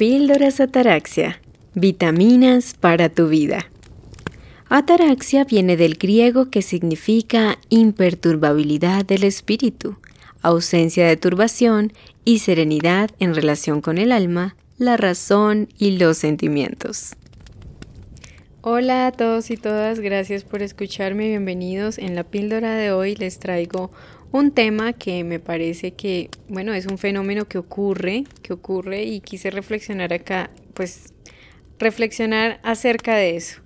Píldoras Ataraxia. Vitaminas para tu vida. Ataraxia viene del griego que significa imperturbabilidad del espíritu, ausencia de turbación y serenidad en relación con el alma, la razón y los sentimientos. Hola a todos y todas, gracias por escucharme, bienvenidos. En la píldora de hoy les traigo un tema que me parece que, bueno, es un fenómeno que ocurre, que ocurre y quise reflexionar acá, pues reflexionar acerca de eso.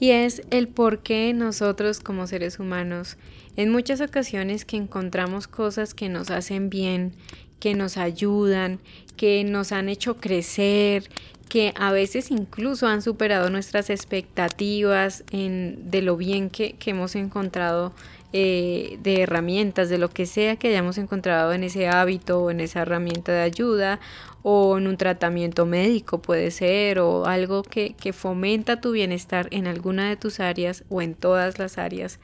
Y es el por qué nosotros como seres humanos en muchas ocasiones que encontramos cosas que nos hacen bien, que nos ayudan, que nos han hecho crecer, que a veces incluso han superado nuestras expectativas de lo bien que, que hemos encontrado eh, de herramientas, de lo que sea que hayamos encontrado en ese hábito o en esa herramienta de ayuda o en un tratamiento médico puede ser o algo que, que fomenta tu bienestar en alguna de tus áreas o en todas las áreas.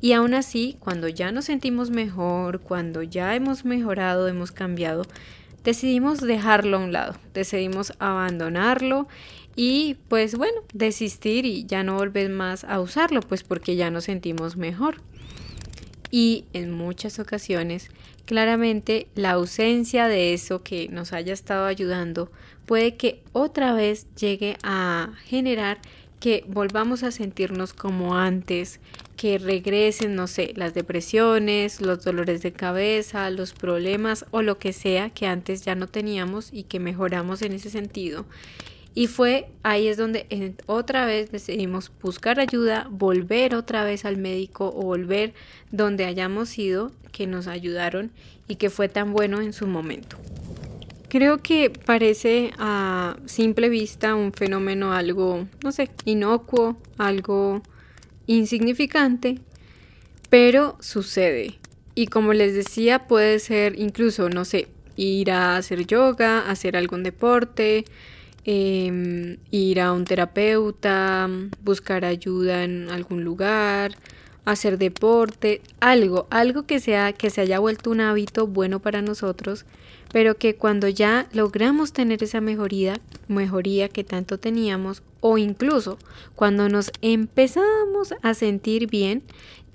Y aún así, cuando ya nos sentimos mejor, cuando ya hemos mejorado, hemos cambiado, decidimos dejarlo a un lado, decidimos abandonarlo y pues bueno, desistir y ya no volver más a usarlo, pues porque ya nos sentimos mejor y en muchas ocasiones claramente la ausencia de eso que nos haya estado ayudando puede que otra vez llegue a generar que volvamos a sentirnos como antes, que regresen, no sé, las depresiones, los dolores de cabeza, los problemas o lo que sea que antes ya no teníamos y que mejoramos en ese sentido. Y fue ahí es donde otra vez decidimos buscar ayuda, volver otra vez al médico o volver donde hayamos ido, que nos ayudaron y que fue tan bueno en su momento. Creo que parece a simple vista un fenómeno algo, no sé, inocuo, algo insignificante, pero sucede. Y como les decía, puede ser incluso, no sé, ir a hacer yoga, hacer algún deporte, Em, ir a un terapeuta, buscar ayuda en algún lugar, hacer deporte, algo, algo que sea que se haya vuelto un hábito bueno para nosotros, pero que cuando ya logramos tener esa mejoría, mejoría que tanto teníamos o incluso cuando nos empezamos a sentir bien,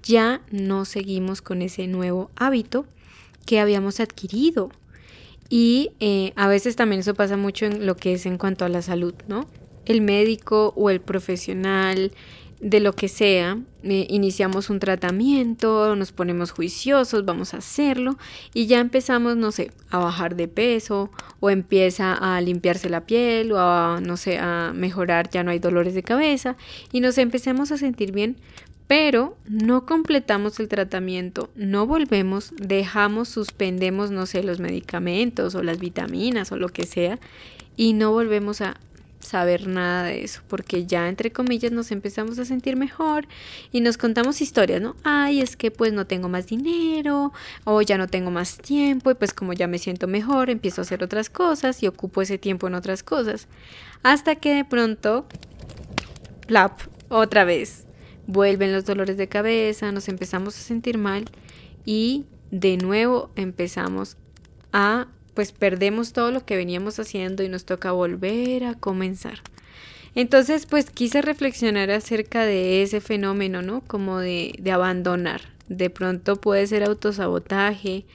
ya no seguimos con ese nuevo hábito que habíamos adquirido y eh, a veces también eso pasa mucho en lo que es en cuanto a la salud, ¿no? El médico o el profesional de lo que sea, eh, iniciamos un tratamiento, nos ponemos juiciosos, vamos a hacerlo y ya empezamos, no sé, a bajar de peso o empieza a limpiarse la piel o a, no sé, a mejorar, ya no hay dolores de cabeza y nos empecemos a sentir bien, pero no completamos el tratamiento, no volvemos, dejamos, suspendemos, no sé, los medicamentos o las vitaminas o lo que sea, y no volvemos a saber nada de eso, porque ya entre comillas nos empezamos a sentir mejor y nos contamos historias, ¿no? Ay, es que pues no tengo más dinero o ya no tengo más tiempo y pues como ya me siento mejor, empiezo a hacer otras cosas y ocupo ese tiempo en otras cosas, hasta que de pronto, plap, otra vez vuelven los dolores de cabeza, nos empezamos a sentir mal y de nuevo empezamos a, pues perdemos todo lo que veníamos haciendo y nos toca volver a comenzar. Entonces, pues quise reflexionar acerca de ese fenómeno, ¿no? Como de, abandonar. De pronto puede ser autosabotaje,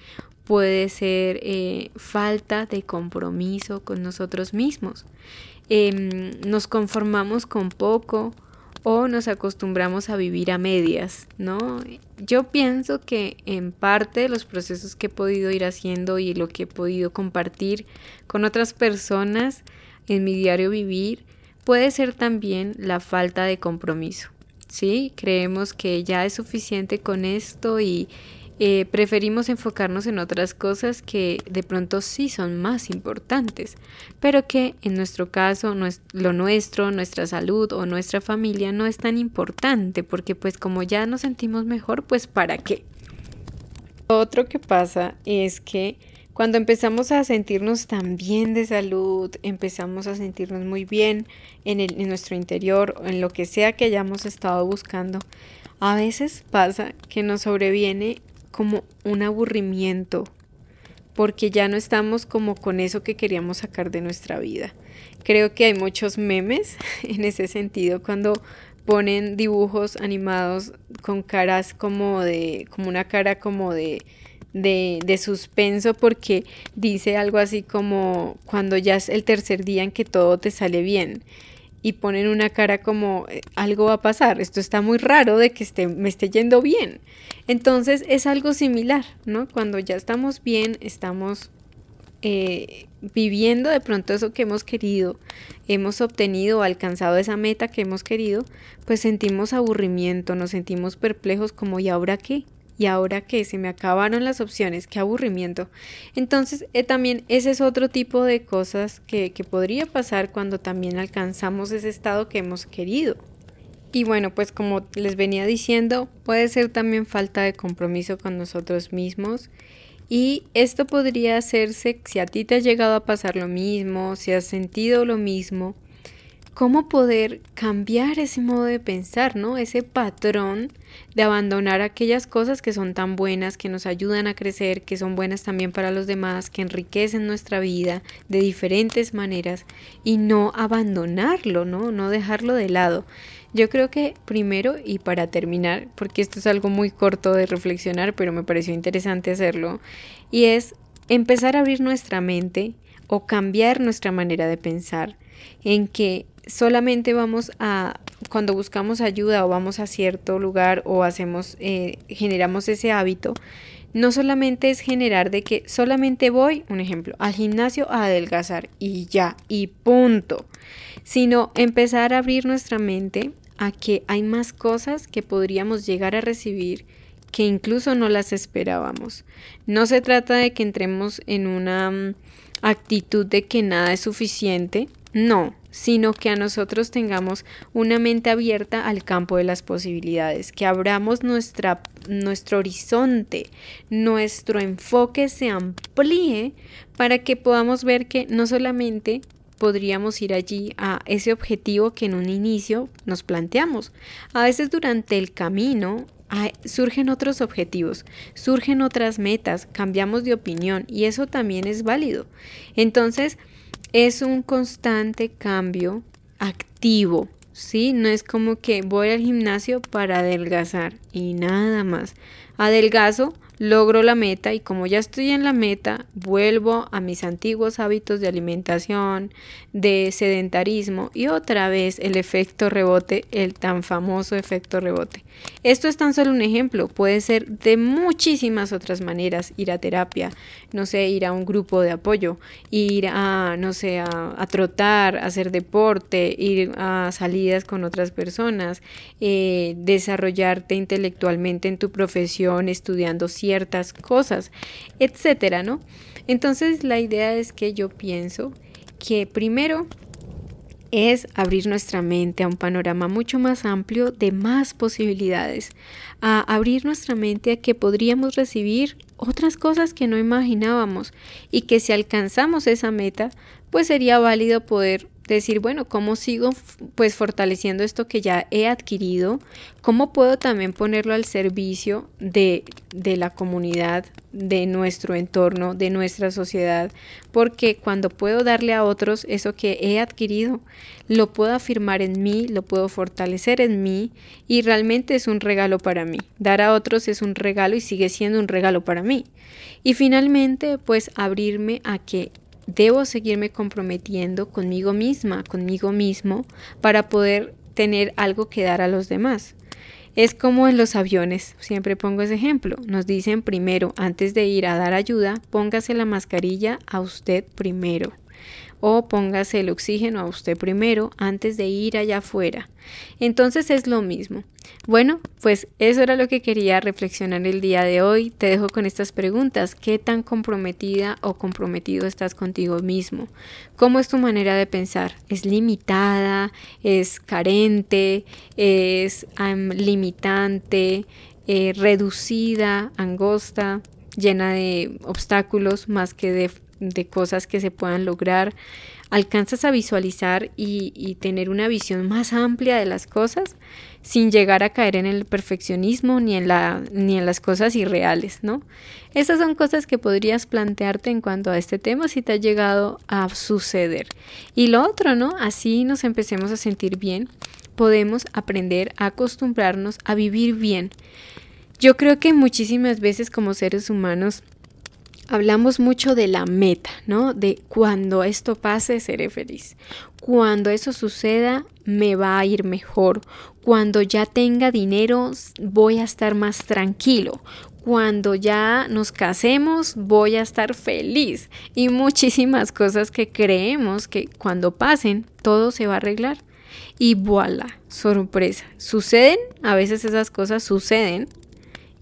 puede ser eh, falta de compromiso con nosotros mismos. Em, nos conformamos con poco o nos acostumbramos a vivir a medias, ¿no? Yo pienso que en parte los procesos que he podido ir haciendo y lo que he podido compartir con otras personas en mi diario vivir puede ser también la falta de compromiso. Sí, creemos que ya es suficiente con esto y eh, preferimos enfocarnos en otras cosas que de pronto sí son más importantes, pero que en nuestro caso lo nuestro, nuestra salud o nuestra familia no es tan importante, porque pues como ya nos sentimos mejor, pues ¿para qué? Otro que pasa es que cuando empezamos a sentirnos tan bien de salud, empezamos a sentirnos muy bien en, nuestro interior, en lo que sea que hayamos estado buscando, a veces pasa que nos sobreviene como un aburrimiento, porque ya no estamos como con eso que queríamos sacar de nuestra vida. Creo que hay muchos memes en ese sentido cuando ponen dibujos animados con caras como de, como una cara como de, de, de, suspenso porque dice algo así como cuando ya es el tercer día en que todo te sale bien y ponen una cara como eh, algo va a pasar, esto está muy raro de que esté, me esté yendo bien. Entonces es algo similar, ¿no? Cuando ya estamos bien, estamos eh, viviendo de pronto eso que hemos querido, hemos obtenido alcanzado esa meta que hemos querido, pues sentimos aburrimiento, nos sentimos perplejos como ¿y ahora qué? ¿Y ahora qué? Se me acabaron las opciones, qué aburrimiento. Entonces, eh, también ese es otro tipo de cosas que, que podría pasar cuando también alcanzamos ese estado que hemos querido. Y bueno, pues como les venía diciendo, puede ser también falta de compromiso con nosotros mismos y esto podría hacerse si a ti te ha llegado a pasar lo mismo, si has sentido lo mismo, cómo poder cambiar ese modo de pensar, ¿no? Ese patrón de abandonar aquellas cosas que son tan buenas, que nos ayudan a crecer, que son buenas también para los demás, que enriquecen nuestra vida de diferentes maneras y no abandonarlo, ¿no? No dejarlo de lado. Yo creo que primero y para terminar, porque esto es algo muy corto de reflexionar, pero me pareció interesante hacerlo, y es empezar a abrir nuestra mente o cambiar nuestra manera de pensar en que solamente vamos a cuando buscamos ayuda o vamos a cierto lugar o hacemos eh, generamos ese hábito no solamente es generar de que solamente voy, un ejemplo, al gimnasio a adelgazar y ya, y punto, sino empezar a abrir nuestra mente a que hay más cosas que podríamos llegar a recibir que incluso no las esperábamos. No se trata de que entremos en una mm, actitud de que nada es suficiente, no, sino que a nosotros tengamos una mente abierta al campo de las posibilidades, que abramos nuestra, nuestro horizonte, nuestro enfoque se amplíe para que podamos ver que no solamente podríamos ir allí a ese objetivo que en un inicio nos planteamos. A veces durante el camino surgen otros objetivos, surgen otras metas, cambiamos de opinión y eso también es válido. Entonces, es un constante cambio activo, ¿sí? No es como que voy al gimnasio para adelgazar y nada más. Adelgazo logro la meta y como ya estoy en la meta, vuelvo a mis antiguos hábitos de alimentación, de sedentarismo y otra vez el efecto rebote, el tan famoso efecto rebote. Esto es tan solo un ejemplo, puede ser de muchísimas otras maneras, ir a terapia, no sé, ir a un grupo de apoyo, ir a, no sé, a, trotar, hacer deporte, ir a salidas con otras personas, eh, desarrollarte intelectualmente en tu profesión, estudiando ciertas cosas, etcétera, ¿no? Entonces la idea es que yo pienso que primero es abrir nuestra mente a un panorama mucho más amplio de más posibilidades, a abrir nuestra mente a que podríamos recibir otras cosas que no imaginábamos y que si alcanzamos esa meta, pues sería válido poder decir, bueno, ¿cómo sigo pues fortaleciendo esto que ya he adquirido? ¿Cómo puedo también ponerlo al servicio de, de la comunidad, de nuestro entorno, de nuestra sociedad? Porque cuando puedo darle a otros eso que he adquirido, lo puedo afirmar en mí, lo puedo fortalecer en mí y realmente es un regalo para mí. Dar a otros es un regalo y sigue siendo un regalo para mí. Y finalmente, pues abrirme a que debo seguirme comprometiendo conmigo misma, conmigo mismo, para poder tener algo que dar a los demás. Es como en los aviones, siempre pongo ese ejemplo. Nos dicen primero, antes de ir a dar ayuda, póngase la mascarilla a usted primero o póngase el oxígeno a usted primero antes de ir allá afuera. Entonces es lo mismo. Bueno, pues eso era lo que quería reflexionar el día de hoy. Te dejo con estas preguntas. ¿Qué tan comprometida o comprometido estás contigo mismo? ¿Cómo es tu manera de pensar? ¿Es limitada? ¿Es carente? ¿Es limitante? ¿Reducida? ¿Angosta? ¿Llena de obstáculos más que de de cosas que se puedan lograr, alcanzas a visualizar y, tener una visión más amplia de las cosas sin llegar a caer en el perfeccionismo ni en, la, ni en las cosas irreales, ¿no? Esas son cosas que podrías plantearte en cuanto a este tema si te ha llegado a suceder. Y lo otro, ¿no? Así nos empecemos a sentir bien, podemos aprender a acostumbrarnos a vivir bien. Yo creo que muchísimas veces como seres humanos hablamos mucho de la meta, ¿no? De cuando esto pase seré feliz. Cuando eso suceda me va a ir mejor. Cuando ya tenga dinero voy a estar más tranquilo. Cuando ya nos casemos voy a estar feliz. Y muchísimas cosas que creemos que cuando pasen todo se va a arreglar. Y voilà, sorpresa. Suceden, a veces esas cosas suceden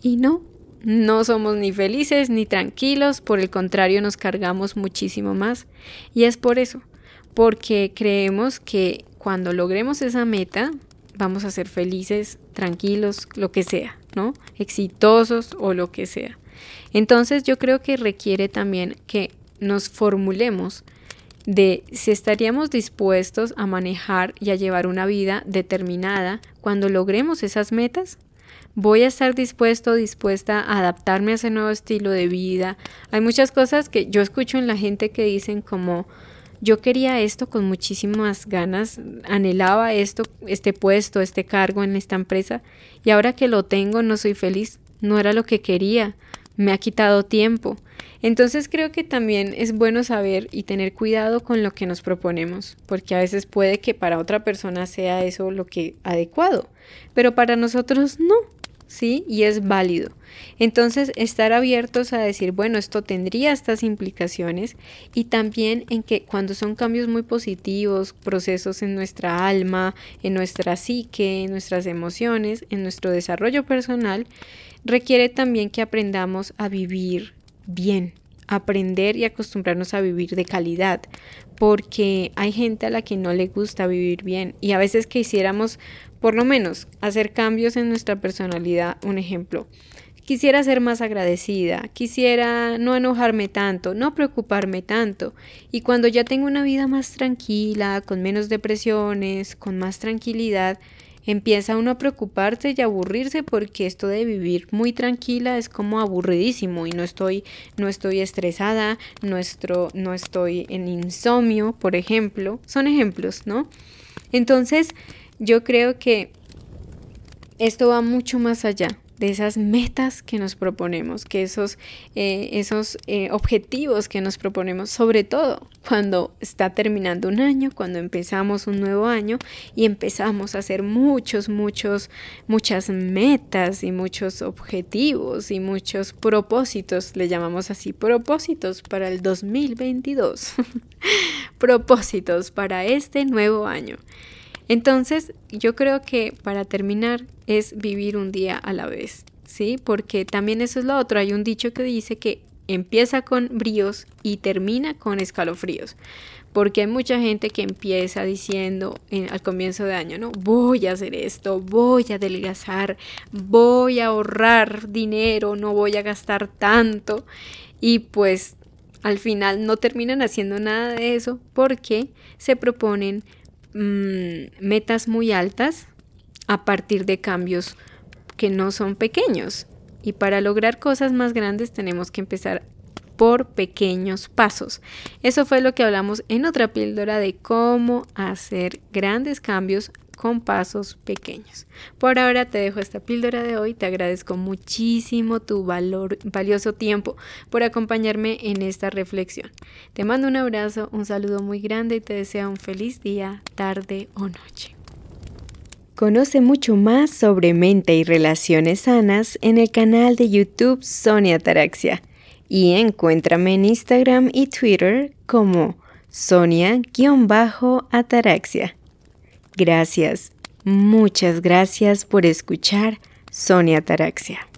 y no, no somos ni felices ni tranquilos, por el contrario nos cargamos muchísimo más. Y es por eso, porque creemos que cuando logremos esa meta vamos a ser felices, tranquilos, lo que sea, ¿no? Exitosos o lo que sea. Entonces yo creo que requiere también que nos formulemos de si estaríamos dispuestos a manejar y a llevar una vida determinada cuando logremos esas metas voy a estar dispuesto, dispuesta a adaptarme a ese nuevo estilo de vida. Hay muchas cosas que yo escucho en la gente que dicen como yo quería esto con muchísimas ganas, anhelaba esto, este puesto, este cargo en esta empresa y ahora que lo tengo no soy feliz, no era lo que quería, me ha quitado tiempo. Entonces creo que también es bueno saber y tener cuidado con lo que nos proponemos, porque a veces puede que para otra persona sea eso lo que adecuado, pero para nosotros no. ¿Sí? Y es válido. Entonces, estar abiertos a decir, bueno, esto tendría estas implicaciones y también en que cuando son cambios muy positivos, procesos en nuestra alma, en nuestra psique, en nuestras emociones, en nuestro desarrollo personal, requiere también que aprendamos a vivir bien, aprender y acostumbrarnos a vivir de calidad, porque hay gente a la que no le gusta vivir bien y a veces quisiéramos por lo menos hacer cambios en nuestra personalidad, un ejemplo. Quisiera ser más agradecida, quisiera no enojarme tanto, no preocuparme tanto. Y cuando ya tengo una vida más tranquila, con menos depresiones, con más tranquilidad, empieza uno a preocuparse y a aburrirse porque esto de vivir muy tranquila es como aburridísimo y no estoy no estoy estresada, no, no estoy en insomnio, por ejemplo, son ejemplos, ¿no? Entonces, yo creo que esto va mucho más allá de esas metas que nos proponemos, que esos, eh, esos eh, objetivos que nos proponemos, sobre todo cuando está terminando un año, cuando empezamos un nuevo año y empezamos a hacer muchos, muchos, muchas metas y muchos objetivos y muchos propósitos, le llamamos así, propósitos para el 2022, propósitos para este nuevo año. Entonces, yo creo que para terminar es vivir un día a la vez, ¿sí? Porque también eso es lo otro. Hay un dicho que dice que empieza con bríos y termina con escalofríos. Porque hay mucha gente que empieza diciendo al comienzo de año, ¿no? Voy a hacer esto, voy a adelgazar, voy a ahorrar dinero, no voy a gastar tanto. Y pues al final no terminan haciendo nada de eso porque se proponen Mm, metas muy altas a partir de cambios que no son pequeños. Y para lograr cosas más grandes tenemos que empezar por pequeños pasos. Eso fue lo que hablamos en otra píldora de cómo hacer grandes cambios con pasos pequeños. Por ahora te dejo esta píldora de hoy. Te agradezco muchísimo tu valor, valioso tiempo por acompañarme en esta reflexión. Te mando un abrazo, un saludo muy grande y te deseo un feliz día, tarde o noche. Conoce mucho más sobre mente y relaciones sanas en el canal de YouTube Sonia Taraxia y encuéntrame en Instagram y Twitter como Sonia-Ataraxia. Gracias, muchas gracias por escuchar Sonia Taraxia.